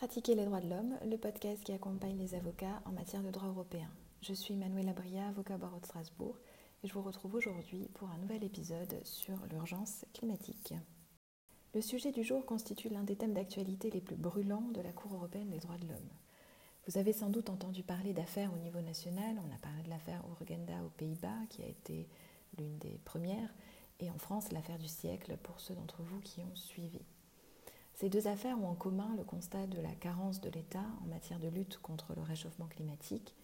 Pratiquer les droits de l'homme, le podcast qui accompagne les avocats en matière de droit européen. Je suis Manuela Bria, avocat barreau de Strasbourg, et je vous retrouve aujourd'hui pour un nouvel épisode sur l'urgence climatique. Le sujet du jour constitue l'un des thèmes d'actualité les plus brûlants de la Cour européenne des droits de l'homme. Vous avez sans doute entendu parler d'affaires au niveau national. On a parlé de l'affaire Urgenda aux Pays-Bas, qui a été l'une des premières, et en France, l'affaire du siècle pour ceux d'entre vous qui ont suivi. Ces deux affaires ont en commun le constat de la carence de l'État en matière de lutte contre le réchauffement climatique.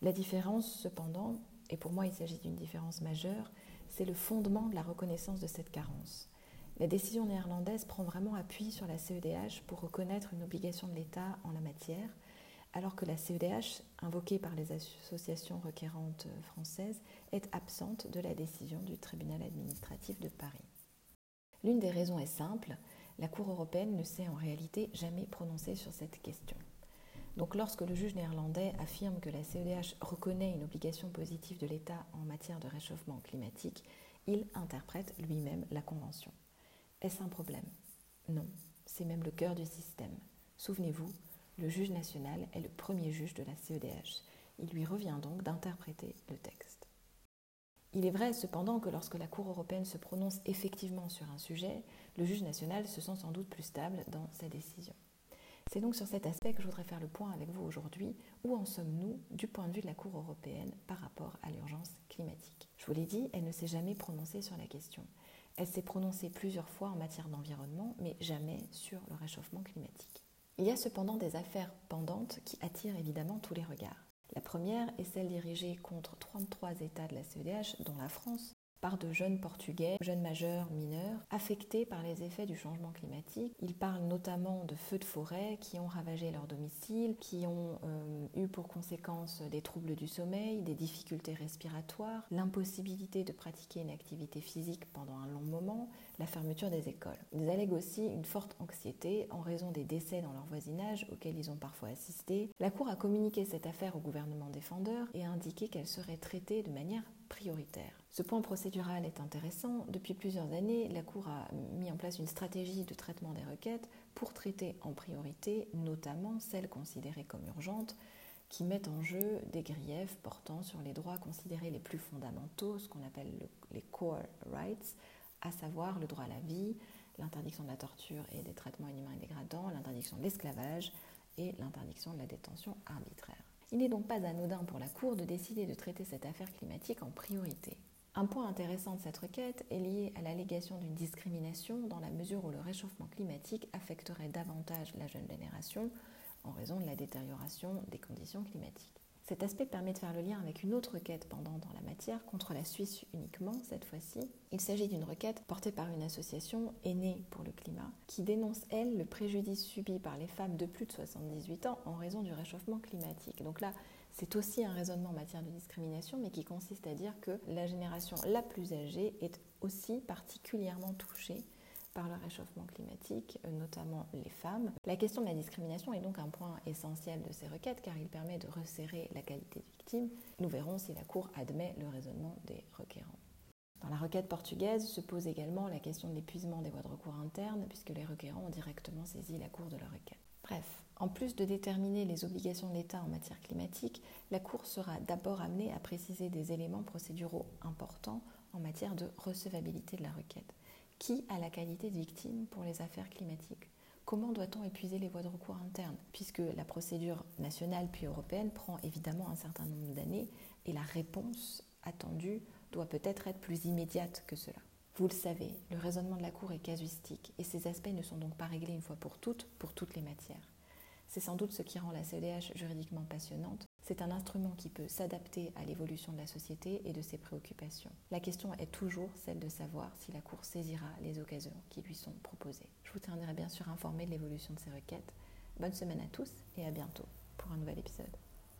La différence, cependant, et pour moi il s'agit d'une différence majeure, c'est le fondement de la reconnaissance de cette carence. La décision néerlandaise prend vraiment appui sur la CEDH pour reconnaître une obligation de l'État en la matière, alors que la CEDH, invoquée par les associations requérantes françaises, est absente de la décision du tribunal administratif de Paris. L'une des raisons est simple, la Cour européenne ne s'est en réalité jamais prononcée sur cette question. Donc lorsque le juge néerlandais affirme que la CEDH reconnaît une obligation positive de l'État en matière de réchauffement climatique, il interprète lui-même la Convention. Est-ce un problème? Non, c'est même le cœur du système. Souvenez-vous, le juge national est le premier juge de la CEDH. Il lui revient donc d'interpréter le texte. Il est vrai cependant que lorsque la Cour européenne se prononce effectivement sur un sujet, le juge national se sent sans doute plus stable dans sa décision. C'est donc sur cet aspect que je voudrais faire le point avec vous aujourd'hui. Où en sommes-nous du point de vue de la Cour européenne par rapport à l'urgence climatique? Je vous l'ai dit, elle ne s'est jamais prononcée sur la question. Elle s'est prononcée plusieurs fois en matière d'environnement, mais jamais sur le réchauffement climatique. Il y a cependant des affaires pendantes qui attirent évidemment tous les regards. La première est celle dirigée contre 33 États de la CEDH, dont la France, par de jeunes Portugais, jeunes majeurs, mineurs, affectés par les effets du changement climatique. Ils parlent notamment de feux de forêt qui ont ravagé leur domicile, qui ont euh, eu pour conséquence des troubles du sommeil, des difficultés respiratoires, l'impossibilité de pratiquer une activité physique pendant un long moment, la fermeture des écoles. Ils allèguent aussi une forte anxiété en raison des décès dans leur voisinage auxquels ils ont parfois assisté. La Cour a communiqué cette affaire au gouvernement défendeur et a indiqué qu'elle serait traitée de manière Ce point procédural est intéressant. Depuis plusieurs années, la Cour a mis en place une stratégie de traitement des requêtes pour traiter en priorité notamment celles considérées comme urgentes qui mettent en jeu des griefs portant sur les droits considérés les plus fondamentaux, ce qu'on appelle les core rights, à savoir le droit à la vie, l'interdiction de la torture et des traitements inhumains et dégradants, l'interdiction de l'esclavage et l'interdiction de la détention arbitraire. Il n'est donc pas anodin pour la Cour de décider de traiter cette affaire climatique en priorité. Un point intéressant de cette requête est lié à l'allégation d'une discrimination dans la mesure où le réchauffement climatique affecterait davantage la jeune génération en raison de la détérioration des conditions climatiques. Cet aspect permet de faire le lien avec une autre requête pendant dans la matière, contre la Suisse uniquement cette fois-ci. Il s'agit d'une requête portée par une association aînée pour le climat, qui dénonce, elle, le préjudice subi par les femmes de plus de 78 ans en raison du réchauffement climatique. Donc là, c'est aussi un raisonnement en matière de discrimination, mais qui consiste à dire que la génération la plus âgée est aussi particulièrement touchée par le réchauffement climatique, notamment les femmes. La question de la discrimination est donc un point essentiel de ces requêtes car il permet de resserrer la qualité de victime. Nous verrons si la Cour admet le raisonnement des requérants. Dans la requête portugaise se pose également la question de l'épuisement des voies de recours internes puisque les requérants ont directement saisi la Cour de leur requête. Bref, en plus de déterminer les obligations de l'État en matière climatique, la Cour sera d'abord amenée à préciser des éléments procéduraux importants en matière de recevabilité de la requête. Qui a la qualité de victime pour les affaires climatiques? Comment doit-on épuiser les voies de recours internes? Puisque la procédure nationale puis européenne prend évidemment un certain nombre d'années et la réponse attendue doit peut-être être plus immédiate que cela. Vous le savez, le raisonnement de la Cour est casuistique et ces aspects ne sont donc pas réglés une fois pour toutes pour toutes les matières. C'est sans doute ce qui rend la CEDH juridiquement passionnante. C'est un instrument qui peut s'adapter à l'évolution de la société et de ses préoccupations. La question est toujours celle de savoir si la Cour saisira les occasions qui lui sont proposées. Je vous tiendrai bien sûr informé de l'évolution de ces requêtes. Bonne semaine à tous et à bientôt pour un nouvel épisode.